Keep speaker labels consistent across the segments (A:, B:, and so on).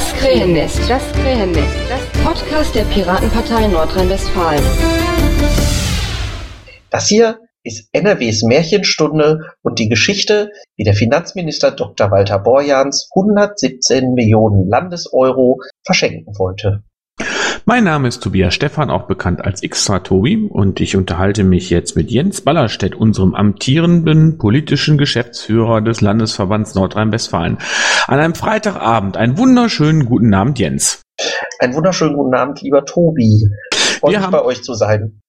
A: Das Krähennest, das Krähennest, das Podcast der Piratenpartei Nordrhein-Westfalen.
B: Das hier ist NRWs Märchenstunde und die Geschichte, wie der Finanzminister Dr. Walter Borjans 117 Millionen Landeseuro verschenken wollte.
C: Mein Name ist Tobias Stephan, auch bekannt als Xtra Tobi, und ich unterhalte mich jetzt mit Jens Ballerstedt, unserem amtierenden politischen Geschäftsführer des Landesverbands Nordrhein-Westfalen. An einem Freitagabend. Einen wunderschönen guten Abend, Jens.
B: Einen wunderschönen guten Abend, lieber Tobi. Freut mich bei euch zu sein.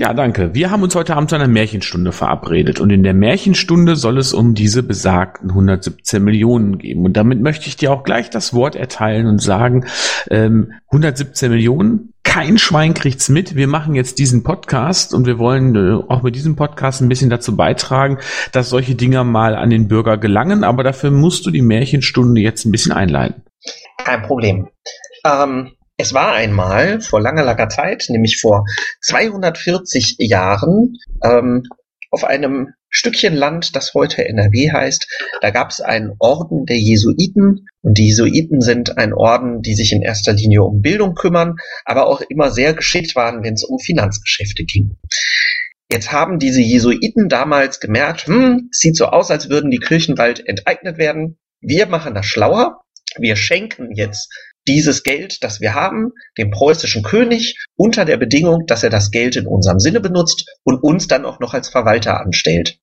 C: Ja, danke. Wir haben uns heute Abend zu einer Märchenstunde verabredet und in der Märchenstunde soll es um diese besagten 117 Millionen gehen. Und damit möchte ich dir auch gleich das Wort erteilen und sagen, ähm, 117 Millionen, kein Schwein kriegt's mit. Wir machen jetzt diesen Podcast und wir wollen äh, auch mit diesem Podcast ein bisschen dazu beitragen, dass solche Dinger mal an den Bürger gelangen. Aber dafür musst du die Märchenstunde jetzt ein bisschen einleiten.
B: Kein Problem. Ähm, es war einmal vor langer, langer Zeit, nämlich vor 240 Jahren, ähm, auf einem Stückchen Land, das heute NRW heißt, da gab es einen Orden der Jesuiten. Und die Jesuiten sind ein Orden, die sich in erster Linie um Bildung kümmern, aber auch immer sehr geschickt waren, wenn es um Finanzgeschäfte ging. Jetzt haben diese Jesuiten damals gemerkt, hm, sieht so aus, als würden die Kirchen bald enteignet werden. Wir machen das schlauer. Wir schenken jetzt dieses Geld, das wir haben, dem preußischen König unter der Bedingung, dass er das Geld in unserem Sinne benutzt und uns dann auch noch als Verwalter anstellt.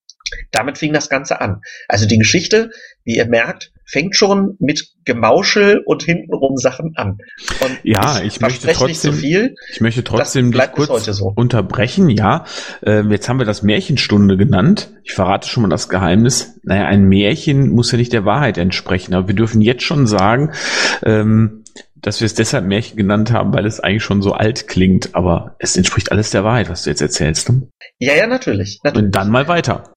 B: Damit fing das Ganze an. Also die Geschichte, wie ihr merkt, fängt schon mit Gemauschel und hintenrum Sachen an.
C: Und ja, ich, ich möchte trotzdem, so viel, ich möchte trotzdem dich kurz so. unterbrechen. Ja, äh, jetzt haben wir das Märchenstunde genannt. Ich verrate schon mal das Geheimnis. Naja, ein Märchen muss ja nicht der Wahrheit entsprechen, aber wir dürfen jetzt schon sagen, ähm, dass wir es deshalb Märchen genannt haben, weil es eigentlich schon so alt klingt, aber es entspricht alles der Wahrheit, was du jetzt erzählst. Ne?
B: Ja, ja, natürlich, natürlich.
C: Und dann mal weiter.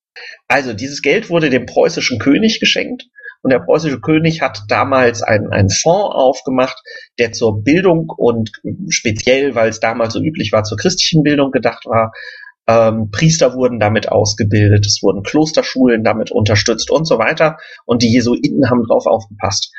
B: Also, dieses Geld wurde dem preußischen König geschenkt und der preußische König hat damals einen, einen Fonds aufgemacht, der zur Bildung und speziell, weil es damals so üblich war, zur christlichen Bildung gedacht war. Ähm, Priester wurden damit ausgebildet, es wurden Klosterschulen damit unterstützt und so weiter. Und die Jesuiten haben drauf aufgepasst.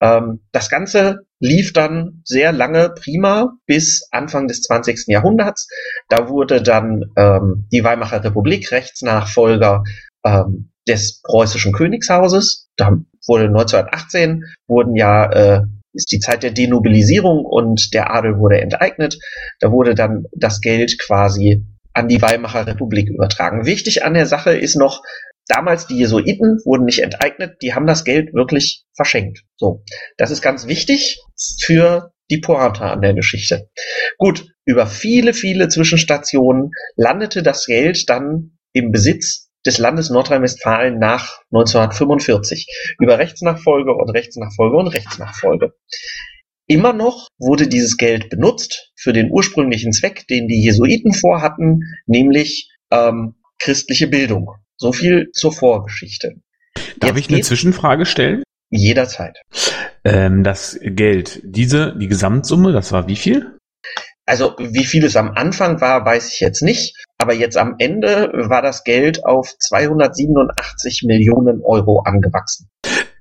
B: Ähm, das Ganze lief dann sehr lange prima bis Anfang des 20. Jahrhunderts. Da wurde dann ähm, die Weimarer Republik Rechtsnachfolger ähm, des preußischen Königshauses. Da wurde 1918 wurden ja äh, ist die Zeit der Denobilisierung und der Adel wurde enteignet. Da wurde dann das Geld quasi an die Weimarer Republik übertragen. Wichtig an der Sache ist noch, damals die Jesuiten wurden nicht enteignet, die haben das Geld wirklich verschenkt. So, das ist ganz wichtig für die Pointe an der Geschichte. Gut, über viele, viele Zwischenstationen landete das Geld dann im Besitz des Landes Nordrhein-Westfalen nach 1945 über Rechtsnachfolge und Rechtsnachfolge und Rechtsnachfolge. Immer noch wurde dieses Geld benutzt für den ursprünglichen Zweck, den die Jesuiten vorhatten, nämlich ähm, christliche Bildung. So viel zur Vorgeschichte.
C: Darf Jetzt ich eine Zwischenfrage stellen?
B: Jederzeit.
C: Ähm, das Geld, diese, die Gesamtsumme, das war wie viel?
B: Also wie viel es am Anfang war, weiß ich jetzt nicht. Aber jetzt am Ende war das Geld auf 287 Millionen Euro angewachsen.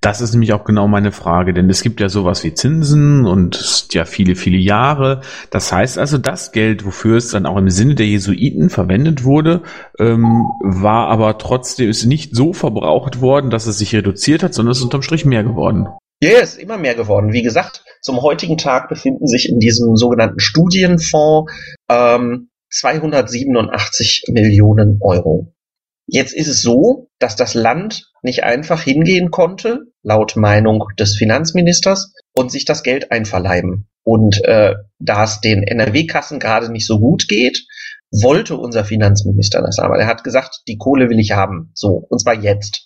C: Das ist nämlich auch genau meine Frage, denn es gibt ja sowas wie Zinsen und ja viele, viele Jahre. Das heißt also, das Geld, wofür es dann auch im Sinne der Jesuiten verwendet wurde, ähm, war aber trotzdem ist nicht so verbraucht worden, dass es sich reduziert hat, sondern es ist unterm Strich mehr geworden.
B: Ja, yeah, ist immer mehr geworden. Wie gesagt, zum heutigen Tag befinden sich in diesem sogenannten Studienfonds ähm, 287 Millionen Euro. Jetzt ist es so, dass das Land nicht einfach hingehen konnte, laut Meinung des Finanzministers, und sich das Geld einverleiben. Und äh, da es den NRW-Kassen gerade nicht so gut geht, wollte unser Finanzminister das aber. Er hat gesagt, die Kohle will ich haben. So, und zwar jetzt.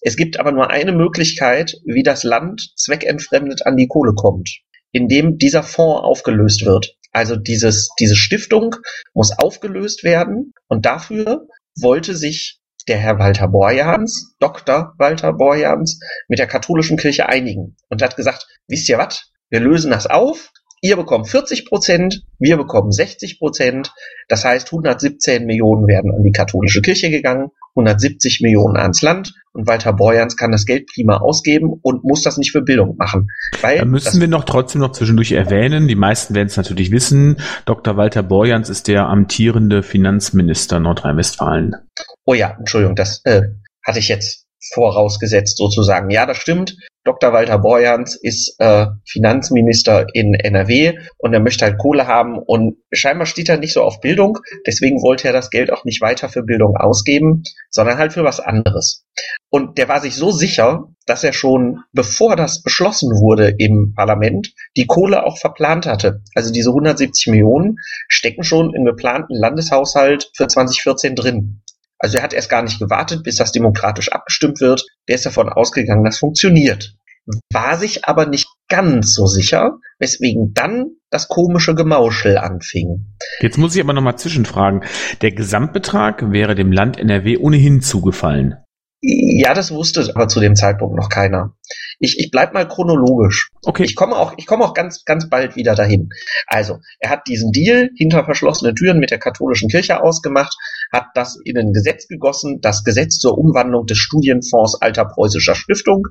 B: Es gibt aber nur eine Möglichkeit, wie das Land zweckentfremdet an die Kohle kommt, indem dieser Fonds aufgelöst wird. Also dieses, diese Stiftung muss aufgelöst werden und dafür wollte sich der Herr Walter Borjans, Dr. Walter Borjans, mit der katholischen Kirche einigen und hat gesagt, wisst ihr was, wir lösen das auf, ihr bekommt 40 Prozent, wir bekommen 60 Prozent. Das heißt, 117 Millionen werden an die katholische Kirche gegangen, 170 Millionen ans Land und Walter Borjans kann das Geld prima ausgeben und muss das nicht für Bildung machen.
C: Weil da müssen wir noch trotzdem noch zwischendurch erwähnen, die meisten werden es natürlich wissen, Dr. Walter Borjans ist der amtierende Finanzminister Nordrhein-Westfalen.
B: Oh ja, Entschuldigung, das äh, hatte ich jetzt vorausgesetzt sozusagen. Ja, das stimmt. Dr. Walter Borjans ist äh, Finanzminister in NRW und er möchte halt Kohle haben und scheinbar steht er nicht so auf Bildung. Deswegen wollte er das Geld auch nicht weiter für Bildung ausgeben, sondern halt für was anderes. Und der war sich so sicher, dass er schon, bevor das beschlossen wurde im Parlament, die Kohle auch verplant hatte. Also diese 170 Millionen stecken schon im geplanten Landeshaushalt für 2014 drin. Also er hat erst gar nicht gewartet, bis das demokratisch abgestimmt wird. Der ist davon ausgegangen, das funktioniert. War sich aber nicht ganz so sicher, weswegen dann das komische Gemauschel anfing.
C: Jetzt muss ich aber nochmal zwischenfragen. Der Gesamtbetrag wäre dem Land NRW ohnehin zugefallen.
B: Ja, das wusste aber zu dem Zeitpunkt noch keiner. Ich, ich bleib mal chronologisch. Okay. Ich komme auch, ich komme auch ganz, ganz bald wieder dahin. Also, er hat diesen Deal hinter verschlossenen Türen mit der katholischen Kirche ausgemacht, hat das in ein Gesetz gegossen, das Gesetz zur Umwandlung des Studienfonds alter preußischer Stiftung.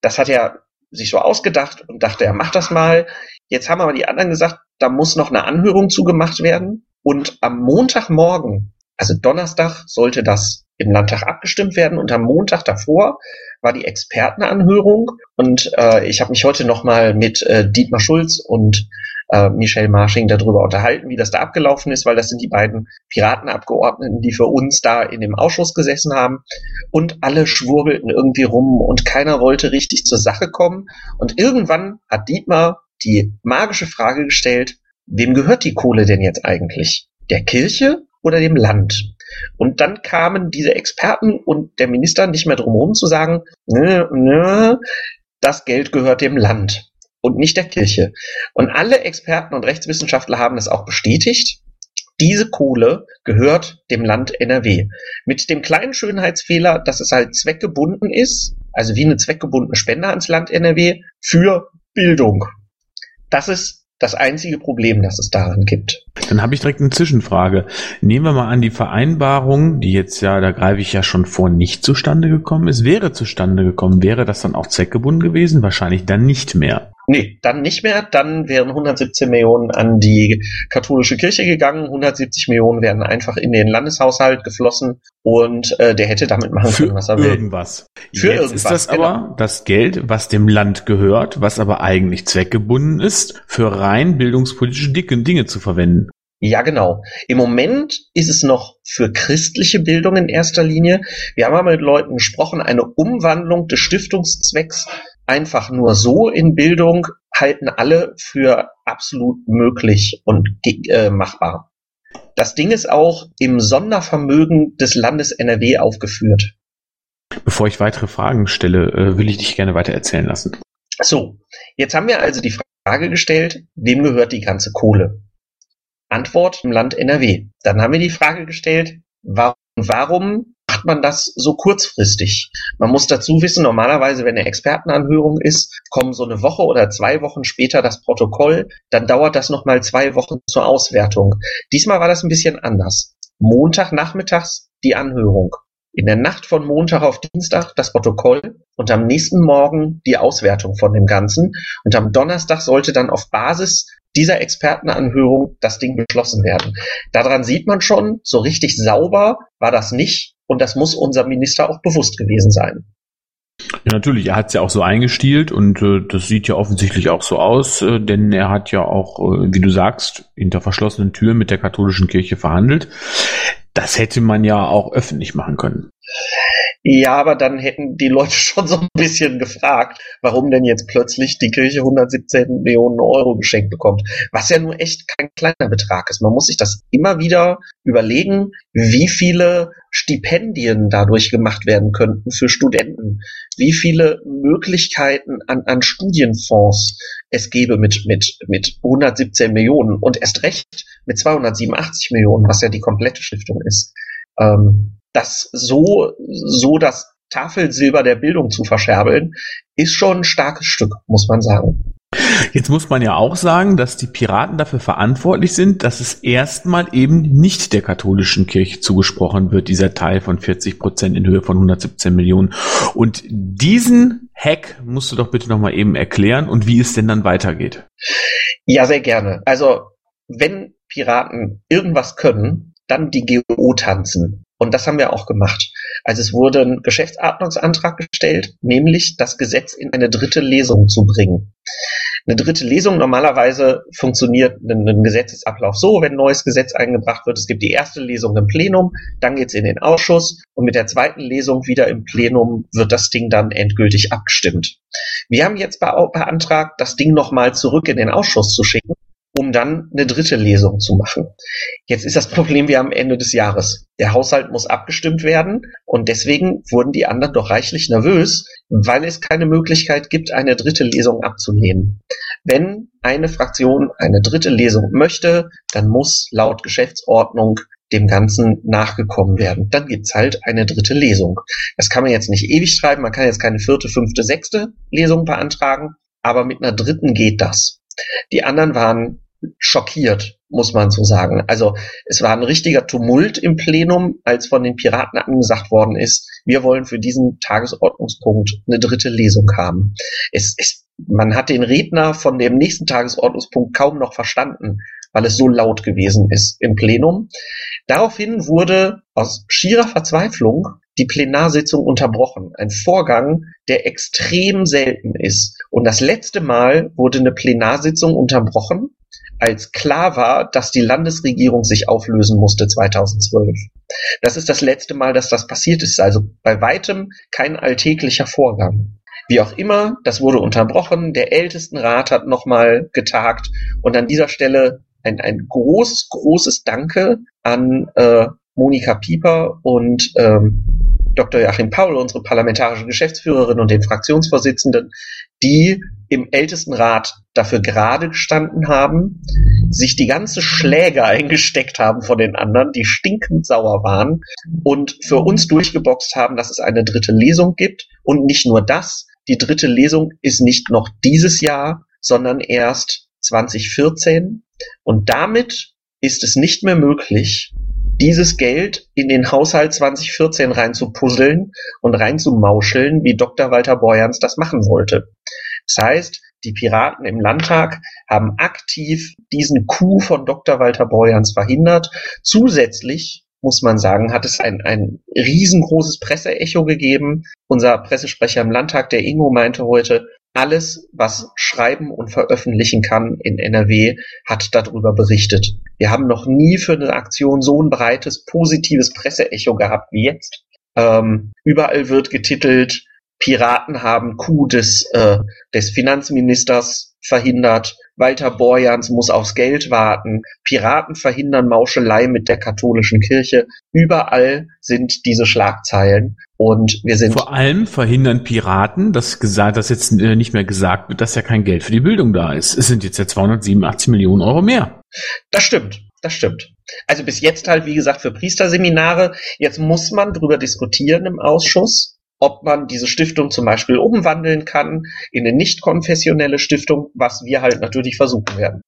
B: Das hat er sich so ausgedacht und dachte, er macht das mal. Jetzt haben aber die anderen gesagt, da muss noch eine Anhörung zugemacht werden. Und am Montagmorgen, also Donnerstag, sollte das im Landtag abgestimmt werden und am Montag davor war die Expertenanhörung und äh, ich habe mich heute nochmal mit äh, Dietmar Schulz und äh, Michelle Marsching darüber unterhalten, wie das da abgelaufen ist, weil das sind die beiden Piratenabgeordneten, die für uns da in dem Ausschuss gesessen haben und alle schwurbelten irgendwie rum und keiner wollte richtig zur Sache kommen und irgendwann hat Dietmar die magische Frage gestellt, wem gehört die Kohle denn jetzt eigentlich? Der Kirche oder dem Land? Und dann kamen diese Experten und der Minister nicht mehr drum herum zu sagen, nö, nö, das Geld gehört dem Land und nicht der Kirche. Und alle Experten und Rechtswissenschaftler haben es auch bestätigt. Diese Kohle gehört dem Land NRW. Mit dem kleinen Schönheitsfehler, dass es halt zweckgebunden ist, also wie eine zweckgebundene Spende ans Land NRW für Bildung. Das ist das einzige Problem, das es daran gibt.
C: Dann habe ich direkt eine Zwischenfrage. Nehmen wir mal an, die Vereinbarung, die jetzt ja, da greife ich ja schon vor, nicht zustande gekommen ist, wäre zustande gekommen, wäre das dann auch zweckgebunden gewesen? Wahrscheinlich dann nicht mehr.
B: Nee, dann nicht mehr. Dann wären 117 Millionen an die katholische Kirche gegangen. 170 Millionen wären einfach in den Landeshaushalt geflossen und äh, der hätte damit machen
C: Für
B: können,
C: was er will. Irgendwas.
B: Für
C: Jetzt
B: irgendwas.
C: ist das genau. aber das Geld, was dem Land gehört, was aber eigentlich zweckgebunden ist, für rein bildungspolitische Dinge zu verwenden.
B: Ja, genau. Im Moment ist es noch für christliche Bildung in erster Linie. Wir haben mal mit Leuten gesprochen, eine Umwandlung des Stiftungszwecks einfach nur so in Bildung halten alle für absolut möglich und äh, machbar. Das Ding ist auch im Sondervermögen des Landes NRW aufgeführt.
C: Bevor ich weitere Fragen stelle, äh, will ich dich gerne weiter erzählen lassen.
B: So, jetzt haben wir also die Frage gestellt, wem gehört die ganze Kohle? Antwort im Land NRW. Dann haben wir die Frage gestellt, warum, warum macht man das so kurzfristig? Man muss dazu wissen, normalerweise, wenn eine Expertenanhörung ist, kommen so eine Woche oder zwei Wochen später das Protokoll, dann dauert das nochmal zwei Wochen zur Auswertung. Diesmal war das ein bisschen anders. Montagnachmittags die Anhörung. In der Nacht von Montag auf Dienstag das Protokoll und am nächsten Morgen die Auswertung von dem Ganzen. Und am Donnerstag sollte dann auf Basis dieser Expertenanhörung das Ding beschlossen werden. Daran sieht man schon, so richtig sauber war das nicht und das muss unser Minister auch bewusst gewesen sein.
C: Ja, natürlich, er hat es ja auch so eingestielt und äh, das sieht ja offensichtlich auch so aus, äh, denn er hat ja auch, äh, wie du sagst, hinter verschlossenen Türen mit der katholischen Kirche verhandelt. Das hätte man ja auch öffentlich machen können.
B: Ja, aber dann hätten die Leute schon so ein bisschen gefragt, warum denn jetzt plötzlich die Kirche 117 Millionen Euro geschenkt bekommt. Was ja nur echt kein kleiner Betrag ist. Man muss sich das immer wieder überlegen, wie viele Stipendien dadurch gemacht werden könnten für Studenten, wie viele Möglichkeiten an, an Studienfonds es gäbe mit, mit, mit 117 Millionen und erst recht mit 287 Millionen, was ja die komplette Stiftung ist. Ähm, das so, so das Tafelsilber der Bildung zu verscherbeln, ist schon ein starkes Stück, muss man sagen.
C: Jetzt muss man ja auch sagen, dass die Piraten dafür verantwortlich sind, dass es erstmal eben nicht der katholischen Kirche zugesprochen wird, dieser Teil von 40 Prozent in Höhe von 117 Millionen. Und diesen Hack musst du doch bitte nochmal eben erklären und wie es denn dann weitergeht.
B: Ja, sehr gerne. Also, wenn Piraten irgendwas können, dann die GO tanzen. Und das haben wir auch gemacht. Also es wurde ein Geschäftsordnungsantrag gestellt, nämlich das Gesetz in eine dritte Lesung zu bringen. Eine dritte Lesung normalerweise funktioniert ein Gesetzesablauf so, wenn ein neues Gesetz eingebracht wird. Es gibt die erste Lesung im Plenum, dann geht es in den Ausschuss und mit der zweiten Lesung wieder im Plenum wird das Ding dann endgültig abgestimmt. Wir haben jetzt beantragt, das Ding nochmal zurück in den Ausschuss zu schicken um dann eine dritte Lesung zu machen. Jetzt ist das Problem, wir haben Ende des Jahres. Der Haushalt muss abgestimmt werden und deswegen wurden die anderen doch reichlich nervös, weil es keine Möglichkeit gibt, eine dritte Lesung abzunehmen. Wenn eine Fraktion eine dritte Lesung möchte, dann muss laut Geschäftsordnung dem Ganzen nachgekommen werden. Dann gibt's halt eine dritte Lesung. Das kann man jetzt nicht ewig schreiben, man kann jetzt keine vierte, fünfte, sechste Lesung beantragen, aber mit einer dritten geht das. Die anderen waren schockiert, muss man so sagen. Also es war ein richtiger Tumult im Plenum, als von den Piraten angesagt worden ist, wir wollen für diesen Tagesordnungspunkt eine dritte Lesung haben. Es, es, man hat den Redner von dem nächsten Tagesordnungspunkt kaum noch verstanden, weil es so laut gewesen ist im Plenum. Daraufhin wurde aus schierer Verzweiflung die Plenarsitzung unterbrochen. Ein Vorgang, der extrem selten ist. Und das letzte Mal wurde eine Plenarsitzung unterbrochen, als klar war, dass die Landesregierung sich auflösen musste 2012. Das ist das letzte Mal, dass das passiert ist. Also bei weitem kein alltäglicher Vorgang. Wie auch immer, das wurde unterbrochen. Der Ältestenrat hat nochmal getagt. Und an dieser Stelle ein, ein großes, großes Danke an äh, Monika Pieper und ähm, Dr. Joachim Paul, unsere parlamentarische Geschäftsführerin und den Fraktionsvorsitzenden, die im Ältestenrat dafür gerade gestanden haben, sich die ganze Schläge eingesteckt haben von den anderen, die stinkend sauer waren und für uns durchgeboxt haben, dass es eine dritte Lesung gibt. Und nicht nur das, die dritte Lesung ist nicht noch dieses Jahr, sondern erst 2014. Und damit ist es nicht mehr möglich, dieses Geld in den Haushalt 2014 reinzupuzzeln und reinzumauscheln, wie Dr. Walter Borjans das machen wollte. Das heißt, die Piraten im Landtag haben aktiv diesen Coup von Dr. Walter Borjans verhindert. Zusätzlich muss man sagen, hat es ein, ein riesengroßes Presseecho gegeben. Unser Pressesprecher im Landtag, der Ingo, meinte heute, alles, was schreiben und veröffentlichen kann in NRW, hat darüber berichtet. Wir haben noch nie für eine Aktion so ein breites, positives Presseecho gehabt wie jetzt. Ähm, überall wird getitelt, Piraten haben Coup des, äh, des Finanzministers verhindert. Walter Borjans muss aufs Geld warten. Piraten verhindern Mauschelei mit der katholischen Kirche. Überall sind diese Schlagzeilen. Und wir sind.
C: Vor allem verhindern Piraten, dass gesagt, dass jetzt äh, nicht mehr gesagt wird, dass ja kein Geld für die Bildung da ist. Es sind jetzt ja 287 Millionen Euro mehr.
B: Das stimmt. Das stimmt. Also bis jetzt halt, wie gesagt, für Priesterseminare. Jetzt muss man drüber diskutieren im Ausschuss ob man diese Stiftung zum Beispiel umwandeln kann in eine nicht konfessionelle Stiftung, was wir halt natürlich versuchen werden.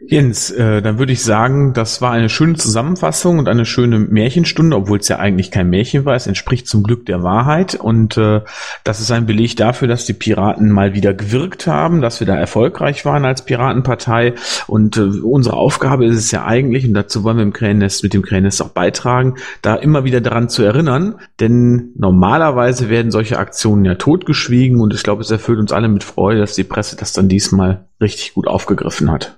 C: Jens, äh, dann würde ich sagen, das war eine schöne Zusammenfassung und eine schöne Märchenstunde, obwohl es ja eigentlich kein Märchen war. Es entspricht zum Glück der Wahrheit und äh, das ist ein Beleg dafür, dass die Piraten mal wieder gewirkt haben, dass wir da erfolgreich waren als Piratenpartei und äh, unsere Aufgabe ist es ja eigentlich, und dazu wollen wir im Krähennest, mit dem Krähennest auch beitragen, da immer wieder daran zu erinnern, denn normalerweise werden solche Aktionen ja totgeschwiegen und ich glaube, es erfüllt uns alle mit Freude, dass die Presse das dann diesmal richtig gut aufgegriffen hat.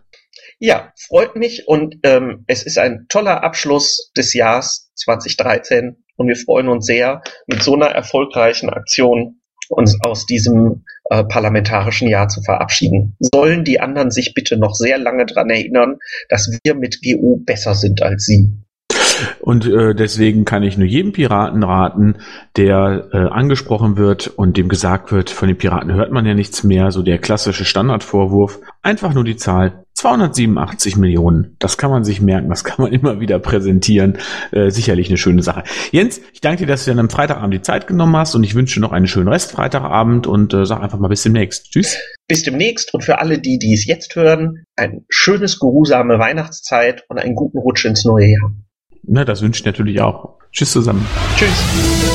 B: Ja, freut mich und ähm, es ist ein toller Abschluss des Jahres 2013 und wir freuen uns sehr, mit so einer erfolgreichen Aktion uns aus diesem äh, parlamentarischen Jahr zu verabschieden. Sollen die anderen sich bitte noch sehr lange dran erinnern, dass wir mit GU besser sind als sie.
C: Und äh, deswegen kann ich nur jedem Piraten raten, der äh, angesprochen wird und dem gesagt wird, von den Piraten hört man ja nichts mehr, so der klassische Standardvorwurf, einfach nur die Zahl 287 Millionen. Das kann man sich merken, das kann man immer wieder präsentieren. Äh, sicherlich eine schöne Sache. Jens, ich danke dir, dass du dir am Freitagabend die Zeit genommen hast und ich wünsche dir noch einen schönen Rest Freitagabend und äh, sag einfach mal bis demnächst. Tschüss.
B: Bis demnächst und für alle die, die es jetzt hören, ein schönes, geruhsame Weihnachtszeit und einen guten Rutsch ins neue Jahr.
C: Na, das wünsche ich natürlich auch. Tschüss zusammen.
B: Tschüss.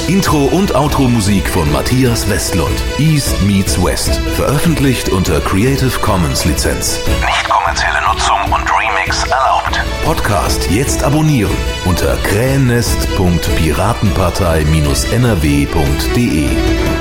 D: Intro und Outro Musik von Matthias Westlund. East meets West. Veröffentlicht unter Creative Commons Lizenz. Kommerzielle Nutzung und Remix erlaubt. Podcast jetzt abonnieren unter krähennest.piratenpartei-nrw.de.